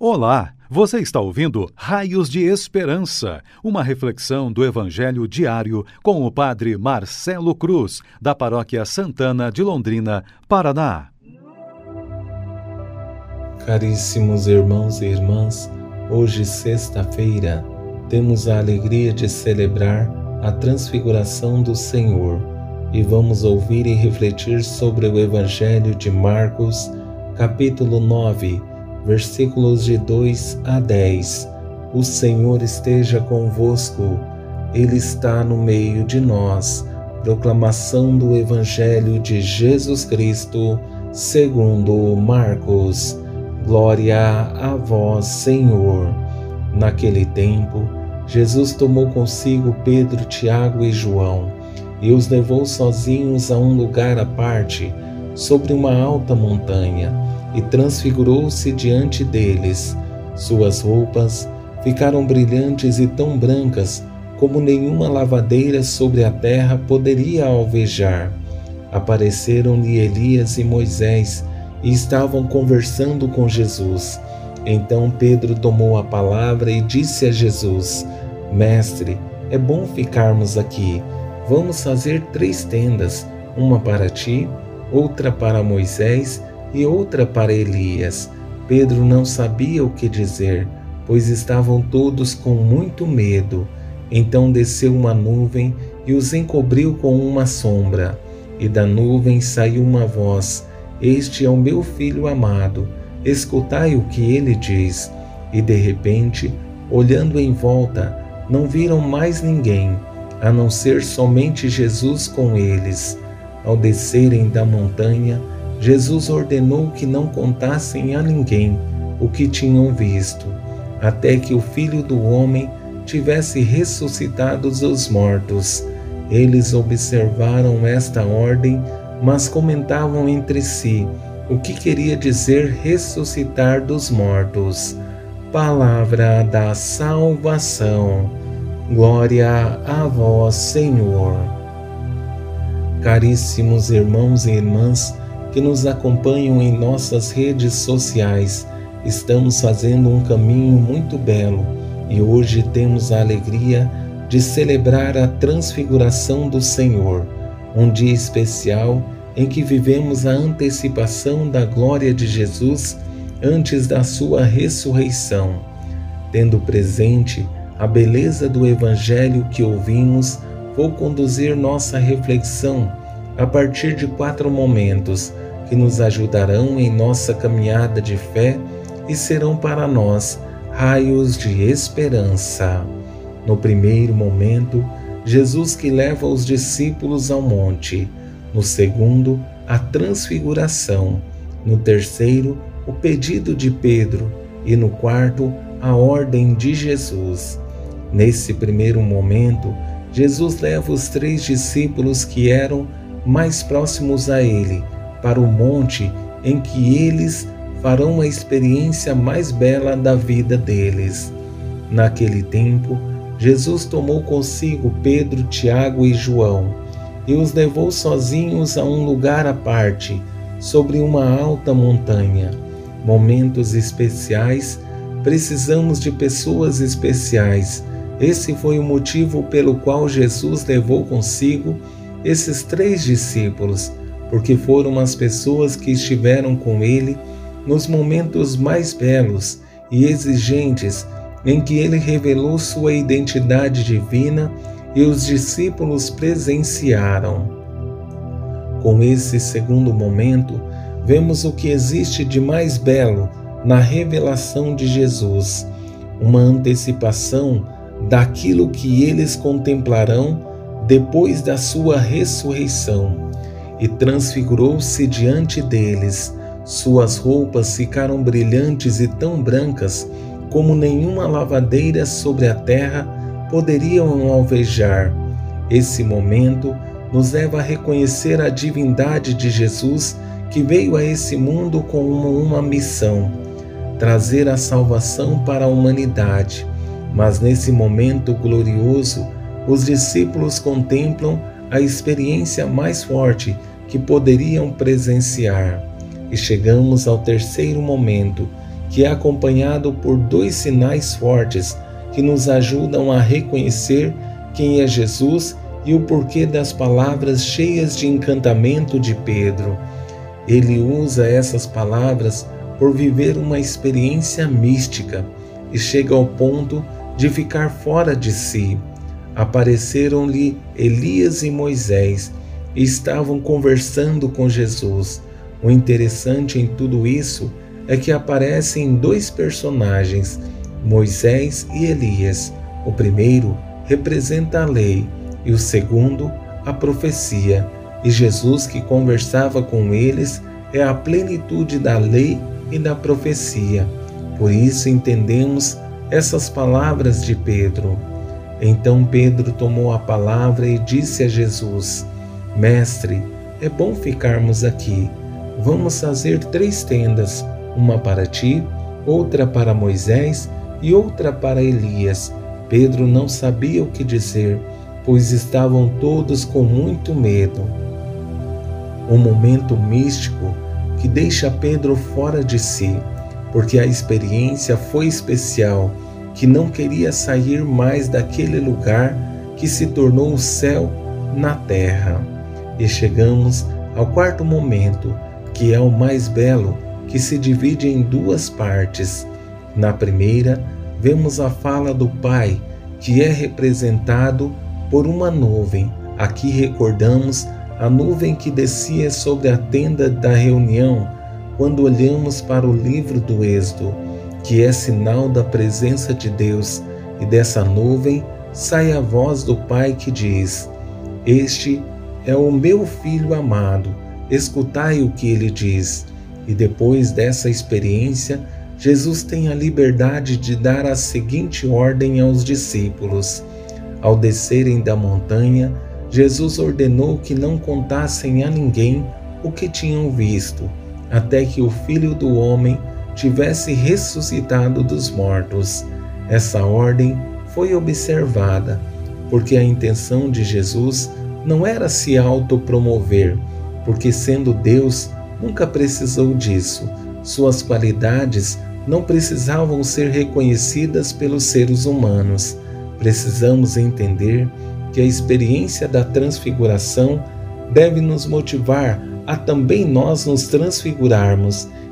Olá, você está ouvindo Raios de Esperança, uma reflexão do Evangelho diário com o Padre Marcelo Cruz, da Paróquia Santana de Londrina, Paraná. Caríssimos irmãos e irmãs, hoje, sexta-feira, temos a alegria de celebrar a transfiguração do Senhor e vamos ouvir e refletir sobre o Evangelho de Marcos, capítulo 9 versículos de 2 a 10. O Senhor esteja convosco, Ele está no meio de nós. Proclamação do Evangelho de Jesus Cristo, segundo Marcos. Glória a vós, Senhor. Naquele tempo, Jesus tomou consigo Pedro, Tiago e João e os levou sozinhos a um lugar à parte, sobre uma alta montanha e transfigurou-se diante deles. Suas roupas ficaram brilhantes e tão brancas como nenhuma lavadeira sobre a terra poderia alvejar. Apareceram-lhe Elias e Moisés e estavam conversando com Jesus. Então Pedro tomou a palavra e disse a Jesus: Mestre, é bom ficarmos aqui. Vamos fazer três tendas: uma para ti, outra para Moisés e outra para Elias. Pedro não sabia o que dizer, pois estavam todos com muito medo. Então desceu uma nuvem e os encobriu com uma sombra. E da nuvem saiu uma voz: Este é o meu filho amado, escutai o que ele diz. E de repente, olhando em volta, não viram mais ninguém, a não ser somente Jesus com eles. Ao descerem da montanha, Jesus ordenou que não contassem a ninguém o que tinham visto, até que o Filho do Homem tivesse ressuscitado dos mortos. Eles observaram esta ordem, mas comentavam entre si o que queria dizer ressuscitar dos mortos. Palavra da salvação. Glória a vós, Senhor. Caríssimos irmãos e irmãs, que nos acompanham em nossas redes sociais. Estamos fazendo um caminho muito belo e hoje temos a alegria de celebrar a transfiguração do Senhor, um dia especial em que vivemos a antecipação da glória de Jesus antes da sua ressurreição. Tendo presente a beleza do Evangelho que ouvimos, vou conduzir nossa reflexão a partir de quatro momentos que nos ajudarão em nossa caminhada de fé e serão para nós raios de esperança. No primeiro momento, Jesus que leva os discípulos ao monte. No segundo, a transfiguração. No terceiro, o pedido de Pedro. E no quarto, a ordem de Jesus. Nesse primeiro momento, Jesus leva os três discípulos que eram mais próximos a ele, para o monte em que eles farão uma experiência mais bela da vida deles. Naquele tempo, Jesus tomou consigo Pedro, Tiago e João e os levou sozinhos a um lugar à parte, sobre uma alta montanha. Momentos especiais, precisamos de pessoas especiais. Esse foi o motivo pelo qual Jesus levou consigo esses três discípulos, porque foram as pessoas que estiveram com ele nos momentos mais belos e exigentes em que ele revelou sua identidade divina e os discípulos presenciaram. Com esse segundo momento, vemos o que existe de mais belo na revelação de Jesus, uma antecipação daquilo que eles contemplarão depois da sua ressurreição, e transfigurou-se diante deles. Suas roupas ficaram brilhantes e tão brancas como nenhuma lavadeira sobre a terra poderiam alvejar. Esse momento nos leva a reconhecer a divindade de Jesus que veio a esse mundo com uma missão: trazer a salvação para a humanidade. Mas nesse momento glorioso, os discípulos contemplam a experiência mais forte que poderiam presenciar. E chegamos ao terceiro momento, que é acompanhado por dois sinais fortes que nos ajudam a reconhecer quem é Jesus e o porquê das palavras cheias de encantamento de Pedro. Ele usa essas palavras por viver uma experiência mística e chega ao ponto de ficar fora de si. Apareceram-lhe Elias e Moisés e estavam conversando com Jesus. O interessante em tudo isso é que aparecem dois personagens, Moisés e Elias. O primeiro representa a lei e o segundo a profecia. E Jesus, que conversava com eles, é a plenitude da lei e da profecia. Por isso entendemos essas palavras de Pedro. Então Pedro tomou a palavra e disse a Jesus: Mestre, é bom ficarmos aqui. Vamos fazer três tendas: uma para ti, outra para Moisés e outra para Elias. Pedro não sabia o que dizer, pois estavam todos com muito medo. Um momento místico que deixa Pedro fora de si, porque a experiência foi especial, que não queria sair mais daquele lugar que se tornou o céu na terra. E chegamos ao quarto momento, que é o mais belo, que se divide em duas partes. Na primeira, vemos a fala do Pai, que é representado por uma nuvem. Aqui recordamos a nuvem que descia sobre a tenda da reunião quando olhamos para o livro do Êxodo, que é sinal da presença de Deus, e dessa nuvem sai a voz do Pai que diz: Este é o meu filho amado, escutai o que ele diz. E depois dessa experiência, Jesus tem a liberdade de dar a seguinte ordem aos discípulos: Ao descerem da montanha, Jesus ordenou que não contassem a ninguém o que tinham visto, até que o Filho do Homem tivesse ressuscitado dos mortos. Essa ordem foi observada, porque a intenção de Jesus não era se autopromover, porque sendo Deus, nunca precisou disso. Suas qualidades não precisavam ser reconhecidas pelos seres humanos. Precisamos entender que a experiência da transfiguração deve nos motivar a também nós nos transfigurarmos